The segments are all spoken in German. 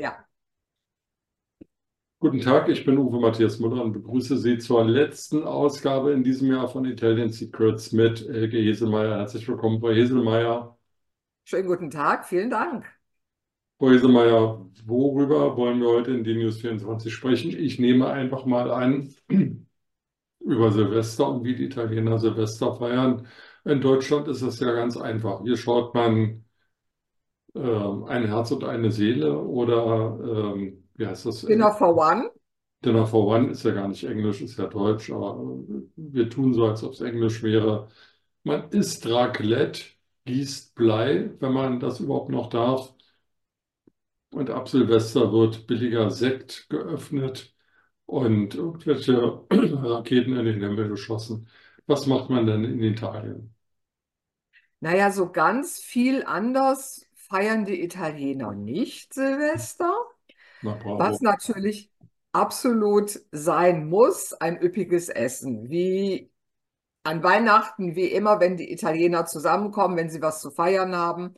Ja. Guten Tag, ich bin Uwe Matthias Müller und begrüße Sie zur letzten Ausgabe in diesem Jahr von Italian Secrets mit Elke Heselmeier. Herzlich willkommen, Frau Heselmeier. Schönen guten Tag, vielen Dank. Frau Heselmeier, worüber wollen wir heute in DNews 24 sprechen? Ich nehme einfach mal an, über Silvester und wie die Italiener Silvester feiern. In Deutschland ist es ja ganz einfach. Hier schaut man ähm, ein Herz und eine Seele oder ähm, wie heißt das? Dinner for One. Dinner for One ist ja gar nicht Englisch, ist ja Deutsch, aber wir tun so, als ob es Englisch wäre. Man isst Raclette, gießt Blei, wenn man das überhaupt noch darf. Und ab Silvester wird billiger Sekt geöffnet und irgendwelche Raketen in den Himmel geschossen. Was macht man denn in Italien? Naja, so ganz viel anders feiern die Italiener nicht Silvester. Na. Was natürlich absolut sein muss, ein üppiges Essen. Wie an Weihnachten, wie immer, wenn die Italiener zusammenkommen, wenn sie was zu feiern haben.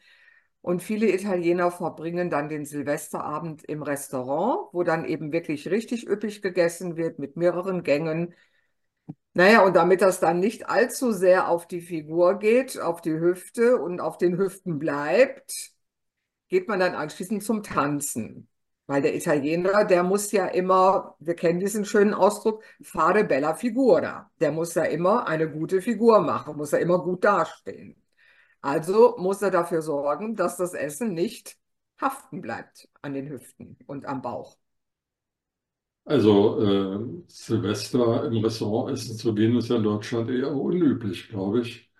Und viele Italiener verbringen dann den Silvesterabend im Restaurant, wo dann eben wirklich richtig üppig gegessen wird mit mehreren Gängen. Naja, und damit das dann nicht allzu sehr auf die Figur geht, auf die Hüfte und auf den Hüften bleibt, geht man dann anschließend zum Tanzen. Weil der Italiener, der muss ja immer, wir kennen diesen schönen Ausdruck, fare bella figura. Der muss ja immer eine gute Figur machen, muss ja immer gut dastehen. Also muss er dafür sorgen, dass das Essen nicht haften bleibt an den Hüften und am Bauch. Also äh, Silvester im Restaurant essen zu gehen, ist ja in Deutschland eher unüblich, glaube ich.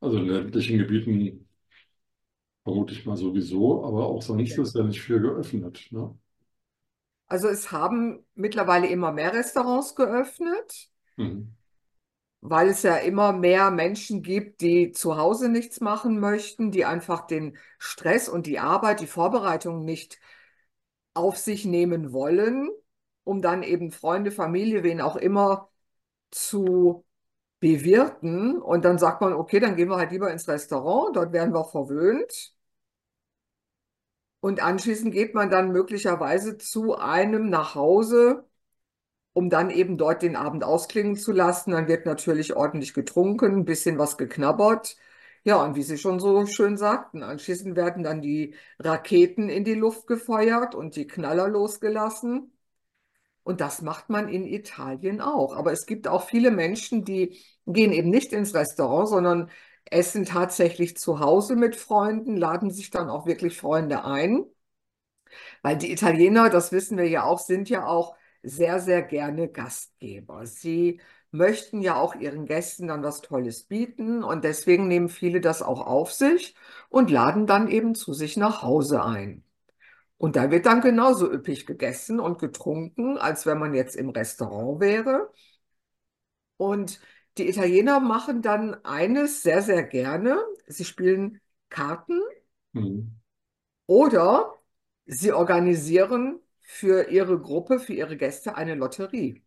Also in ländlichen Gebieten vermute ich mal sowieso, aber auch sonst ist ja nicht viel geöffnet. Ne? Also es haben mittlerweile immer mehr Restaurants geöffnet, Mhm. Weil es ja immer mehr Menschen gibt, die zu Hause nichts machen möchten, die einfach den Stress und die Arbeit, die Vorbereitung nicht auf sich nehmen wollen, um dann eben Freunde, Familie, wen auch immer zu bewirten. Und dann sagt man, okay, dann gehen wir halt lieber ins Restaurant, dort werden wir verwöhnt. Und anschließend geht man dann möglicherweise zu einem nach Hause, um dann eben dort den Abend ausklingen zu lassen. Dann wird natürlich ordentlich getrunken, ein bisschen was geknabbert. Ja, und wie Sie schon so schön sagten, anschließend werden dann die Raketen in die Luft gefeuert und die Knaller losgelassen. Und das macht man in Italien auch. Aber es gibt auch viele Menschen, die gehen eben nicht ins Restaurant, sondern essen tatsächlich zu Hause mit Freunden, laden sich dann auch wirklich Freunde ein. Weil die Italiener, das wissen wir ja auch, sind ja auch sehr, sehr gerne Gastgeber. Sie möchten ja auch ihren Gästen dann was Tolles bieten und deswegen nehmen viele das auch auf sich und laden dann eben zu sich nach Hause ein. Und da wird dann genauso üppig gegessen und getrunken, als wenn man jetzt im Restaurant wäre. Und die Italiener machen dann eines sehr, sehr gerne. Sie spielen Karten Mhm. oder sie organisieren für ihre Gruppe, für ihre Gäste eine Lotterie.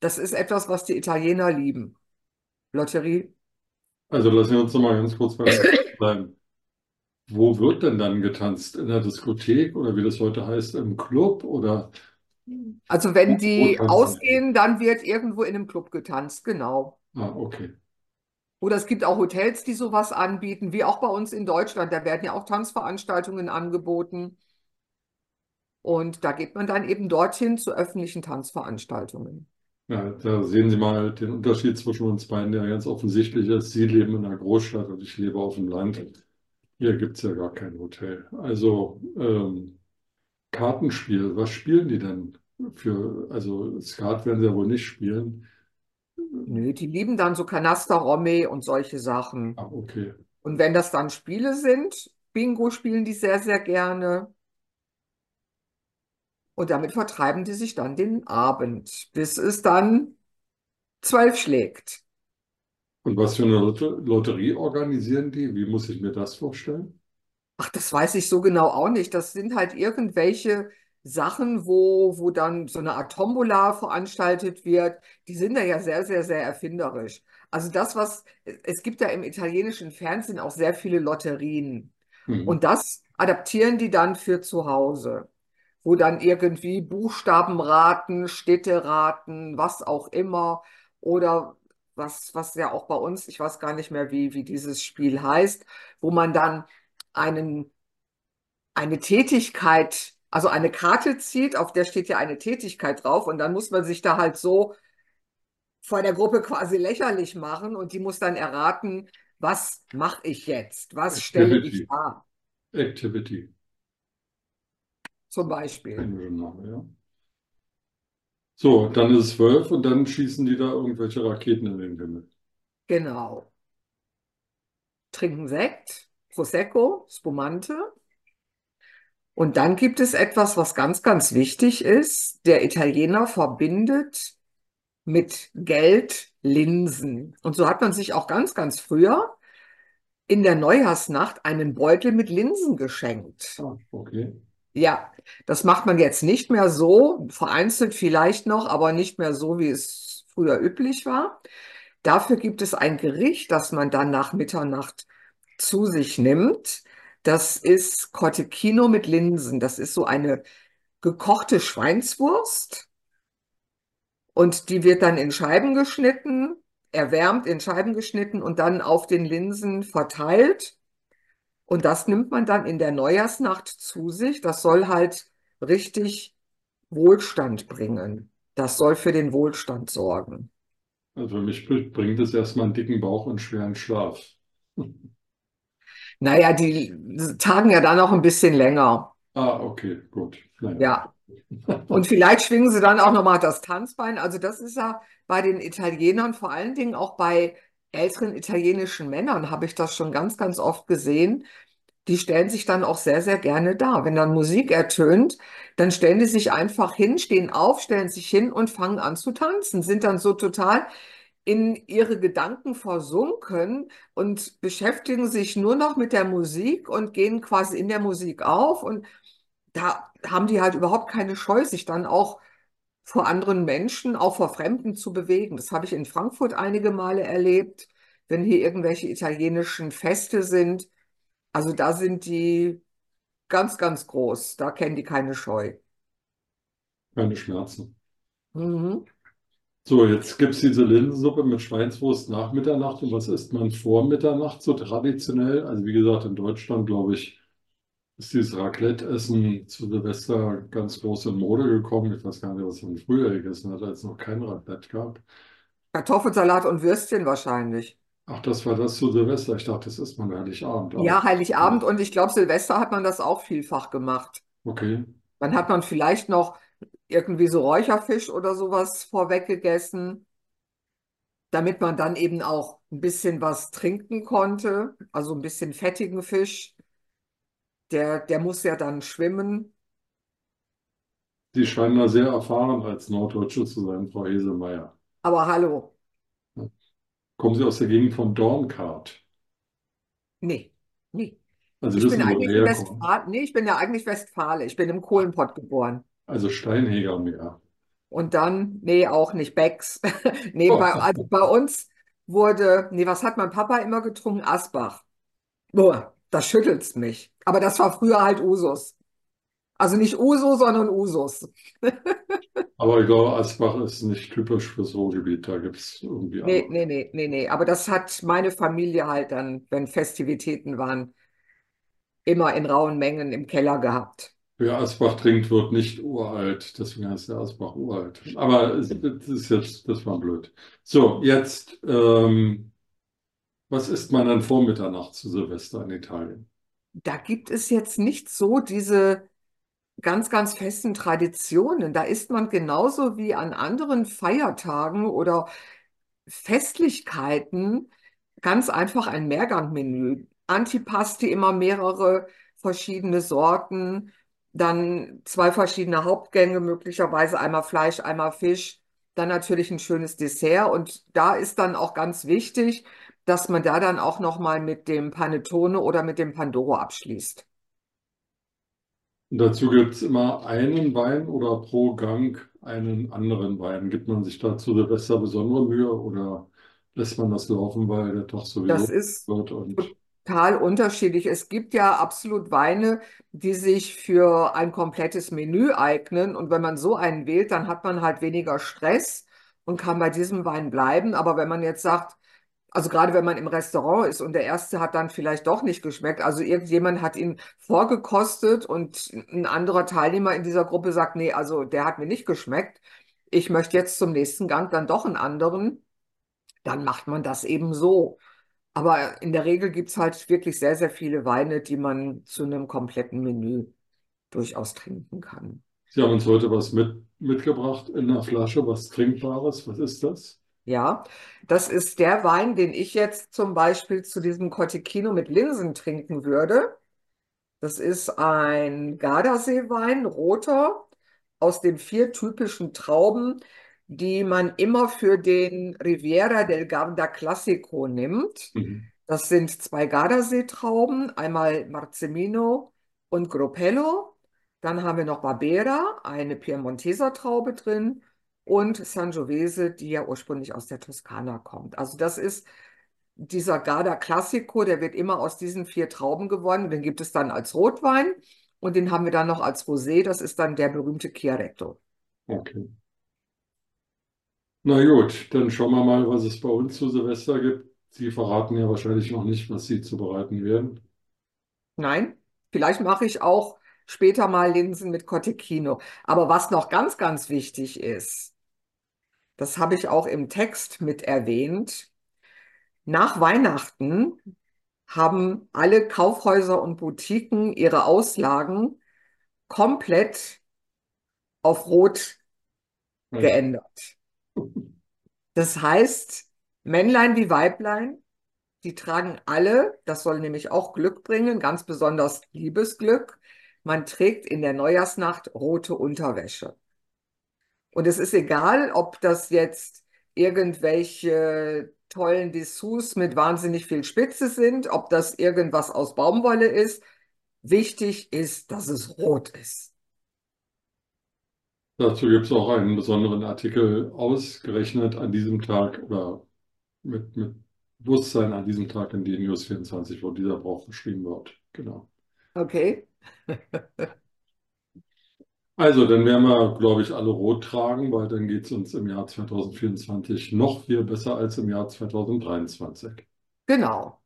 Das ist etwas, was die Italiener lieben. Lotterie. Also lassen wir uns noch mal ganz kurz bleiben. Wo wird denn dann getanzt? In der Diskothek oder wie das heute heißt, im Club oder Also wenn die? ausgehen, dann wird irgendwo in einem Club getanzt, genau. Ah, okay. Oder es gibt auch Hotels, die sowas anbieten, wie auch bei uns in Deutschland. Da werden ja auch Tanzveranstaltungen angeboten. Und da geht man dann eben dorthin zu öffentlichen Tanzveranstaltungen. Ja, da sehen Sie mal den Unterschied zwischen uns beiden, der ganz offensichtlich ist. Sie leben in einer Großstadt und ich lebe auf dem Land. Hier gibt es ja gar kein Hotel. Also ähm, Kartenspiel, was spielen die denn für, also Skat werden sie ja wohl nicht spielen. Nö, die lieben dann so Kanaster-Romme und solche Sachen. Ah, okay. Und wenn das dann Spiele sind, Bingo spielen die sehr, sehr gerne. Und damit vertreiben die sich dann den Abend, bis es dann zwölf schlägt. Und was für eine Lot Lotterie organisieren die? Wie muss ich mir das vorstellen? Ach, das weiß ich so genau auch nicht. Das sind halt irgendwelche Sachen, wo, wo dann so eine Art Tombola veranstaltet wird. Die sind da ja sehr, sehr, sehr erfinderisch. Also das, was, es gibt ja im italienischen Fernsehen auch sehr viele Lotterien. Hm. Und das adaptieren die dann für zu Hause, wo dann irgendwie Buchstabenraten, Städteraten, was auch immer, oder was, was ja auch bei uns, ich weiß gar nicht mehr, wie, wie dieses Spiel heißt, wo man dann einen, eine Tätigkeit, also eine Karte zieht, auf der steht ja eine Tätigkeit drauf, und dann muss man sich da halt so vor der Gruppe quasi lächerlich machen und die muss dann erraten, was mache ich jetzt? Was stelle ich dar? Activity. Zum Beispiel. So, dann ist es zwölf und dann schießen die da irgendwelche Raketen in den Himmel. Genau. Trinken Sekt, Prosecco, Spumante. Und dann gibt es etwas, was ganz, ganz wichtig ist. Der Italiener verbindet mit Geld Linsen. Und so hat man sich auch ganz, ganz früher in der Neujahrsnacht einen Beutel mit Linsen geschenkt. Ah, okay. Ja, das macht man jetzt nicht mehr so, vereinzelt vielleicht noch, aber nicht mehr so, wie es früher üblich war. Dafür gibt es ein Gericht, das man dann nach Mitternacht zu sich nimmt. Das ist Cotechino mit Linsen. Das ist so eine gekochte Schweinswurst und die wird dann in Scheiben geschnitten, erwärmt, in Scheiben geschnitten und dann auf den Linsen verteilt. Und das nimmt man dann in der Neujahrsnacht zu sich. Das soll halt richtig Wohlstand bringen. Das soll für den Wohlstand sorgen. Also für mich bringt es erstmal einen dicken Bauch und schweren Schlaf. Naja, die tagen ja dann auch ein bisschen länger. Ah, okay, gut. Naja. Ja. Und vielleicht schwingen sie dann auch nochmal das Tanzbein. Also das ist ja bei den Italienern, vor allen Dingen auch bei älteren italienischen Männern, habe ich das schon ganz, ganz oft gesehen. Die stellen sich dann auch sehr, sehr gerne da. Wenn dann Musik ertönt, dann stellen die sich einfach hin, stehen auf, stellen sich hin und fangen an zu tanzen, sind dann so total in ihre Gedanken versunken und beschäftigen sich nur noch mit der Musik und gehen quasi in der Musik auf. Und da haben die halt überhaupt keine Scheu, sich dann auch vor anderen Menschen, auch vor Fremden zu bewegen. Das habe ich in Frankfurt einige Male erlebt, wenn hier irgendwelche italienischen Feste sind. Also da sind die ganz, ganz groß. Da kennen die keine Scheu. Keine Schmerzen. Mhm. So, jetzt gibt es diese Linsensuppe mit Schweinswurst nach Mitternacht. Und was isst man vor Mitternacht so traditionell? Also wie gesagt, in Deutschland, glaube ich, ist dieses Raclette-Essen zu Silvester ganz groß in Mode gekommen. Ich weiß gar nicht, was man früher gegessen hat, als es noch kein Raclette gab. Kartoffelsalat und Würstchen wahrscheinlich. Ach, das war das zu Silvester. Ich dachte, das isst man Heiligabend Ja, auch. Heiligabend und ich glaube, Silvester hat man das auch vielfach gemacht. Okay. Dann hat man vielleicht noch irgendwie so Räucherfisch oder sowas vorweg gegessen, damit man dann eben auch ein bisschen was trinken konnte, also ein bisschen fettigen Fisch. Der, der muss ja dann schwimmen. Sie scheinen da sehr erfahren als Norddeutsche zu sein, Frau Heselmeier. Aber hallo, Kommen Sie aus der Gegend von Dornkart? nee, nee. Also Ich wissen bin eigentlich? Westfale, nee, ich bin ja eigentlich Westfale. Ich bin im Kohlenpott geboren. Also Steinheger mehr. Und dann, nee, auch nicht Becks. Nee, bei, also bei uns wurde, nee, was hat mein Papa immer getrunken? Asbach. Boah, das schüttelt's mich. Aber das war früher halt Usus. Also nicht Uso, sondern Usus. Aber ich glaube, Asbach ist nicht typisch fürs Ruhrgebiet. Da gibt es irgendwie Nee, andere. nee, nee, nee, nee. Aber das hat meine Familie halt dann, wenn Festivitäten waren, immer in rauen Mengen im Keller gehabt. Wer Asbach trinkt, wird nicht uralt. Deswegen heißt der Asbach uralt. Aber das ist jetzt, das war blöd. So, jetzt, ähm, was isst man dann vor Mitternacht zu Silvester in Italien? Da gibt es jetzt nicht so diese ganz, ganz festen Traditionen. Da isst man genauso wie an anderen Feiertagen oder Festlichkeiten ganz einfach ein Mehrgangmenü. Antipasti immer mehrere verschiedene Sorten, dann zwei verschiedene Hauptgänge, möglicherweise einmal Fleisch, einmal Fisch, dann natürlich ein schönes Dessert. Und da ist dann auch ganz wichtig, dass man da dann auch noch mal mit dem Panettone oder mit dem Pandoro abschließt. Dazu gibt es immer einen Wein oder pro Gang einen anderen Wein. Gibt man sich da zu Silvester besondere Mühe oder lässt man das laufen, weil der doch Das sowieso ist wird und total unterschiedlich. Es gibt ja absolut Weine, die sich für ein komplettes Menü eignen. Und wenn man so einen wählt, dann hat man halt weniger Stress und kann bei diesem Wein bleiben. Aber wenn man jetzt sagt, also gerade wenn man im Restaurant ist und der erste hat dann vielleicht doch nicht geschmeckt, also irgendjemand hat ihn vorgekostet und ein anderer Teilnehmer in dieser Gruppe sagt, nee, also der hat mir nicht geschmeckt. Ich möchte jetzt zum nächsten Gang dann doch einen anderen. Dann macht man das eben so. Aber in der Regel gibt es halt wirklich sehr, sehr viele Weine, die man zu einem kompletten Menü durchaus trinken kann. Sie haben uns heute was mit, mitgebracht in einer Flasche, was Trinkbares. Was ist das? Ja, das ist der Wein, den ich jetzt zum Beispiel zu diesem Cotechino mit Linsen trinken würde. Das ist ein Gardasee-Wein, roter, aus den vier typischen Trauben, die man immer für den Riviera del Garda Classico nimmt. Mhm. Das sind zwei Gardasee-Trauben, einmal Marzemino und Gropello. Dann haben wir noch Barbera, eine Piemonteser Traube drin und Sangiovese, die ja ursprünglich aus der Toskana kommt. Also das ist dieser Garda Classico, der wird immer aus diesen vier Trauben gewonnen. Den gibt es dann als Rotwein und den haben wir dann noch als Rosé. Das ist dann der berühmte Chiaretto. Okay. Na gut, dann schauen wir mal, was es bei uns zu Silvester gibt. Sie verraten ja wahrscheinlich noch nicht, was Sie zubereiten werden. Nein, vielleicht mache ich auch später mal Linsen mit Cotechino. Aber was noch ganz, ganz wichtig ist, das habe ich auch im Text mit erwähnt. Nach Weihnachten haben alle Kaufhäuser und Boutiquen ihre Auslagen komplett auf Rot Also, geändert. Das heißt, Männlein wie Weiblein, die tragen alle, das soll nämlich auch Glück bringen, ganz besonders Liebesglück. Man trägt in der Neujahrsnacht rote Unterwäsche. Und es ist egal, ob das jetzt irgendwelche tollen Dessous mit wahnsinnig viel Spitze sind, ob das irgendwas aus Baumwolle ist. Wichtig ist, dass es rot ist. dazu gibt es auch einen besonderen Artikel ausgerechnet an diesem Tag oder mit, mit Bewusstsein an diesem Tag in die News 24, wo dieser Brauch beschrieben wird. Genau. Okay? Also, dann werden wir, glaube ich, alle rot tragen, weil dann geht es uns im Jahr 2024 noch viel besser als im Jahr 2023. Genau.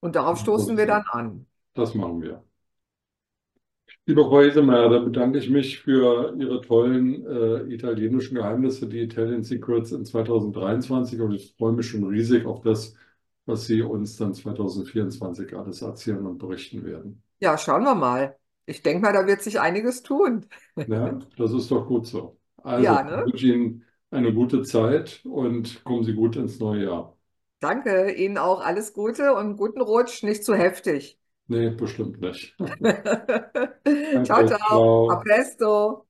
Und darauf stoßen wir dann an. Das machen wir. Liebe Frau Hesemeyer, da bedanke ich mich für Ihre tollen äh, italienischen Geheimnisse, die Italian Secrets in 2023. Und ich freue mich schon riesig auf das, was Sie uns dann 2024 alles erzählen und berichten werden. Ja, schauen wir mal. Ich denke mal, da wird sich einiges tun. Ja, das ist doch gut so. Also, Ja, ich ne? wünsche Ihnen eine gute Zeit und kommen Sie gut ins neue Jahr. Danke. Ihnen auch alles Gute und guten Rutsch, nicht zu heftig. Nee, bestimmt nicht. Ciao, Danke, ciao. A ciao. presto.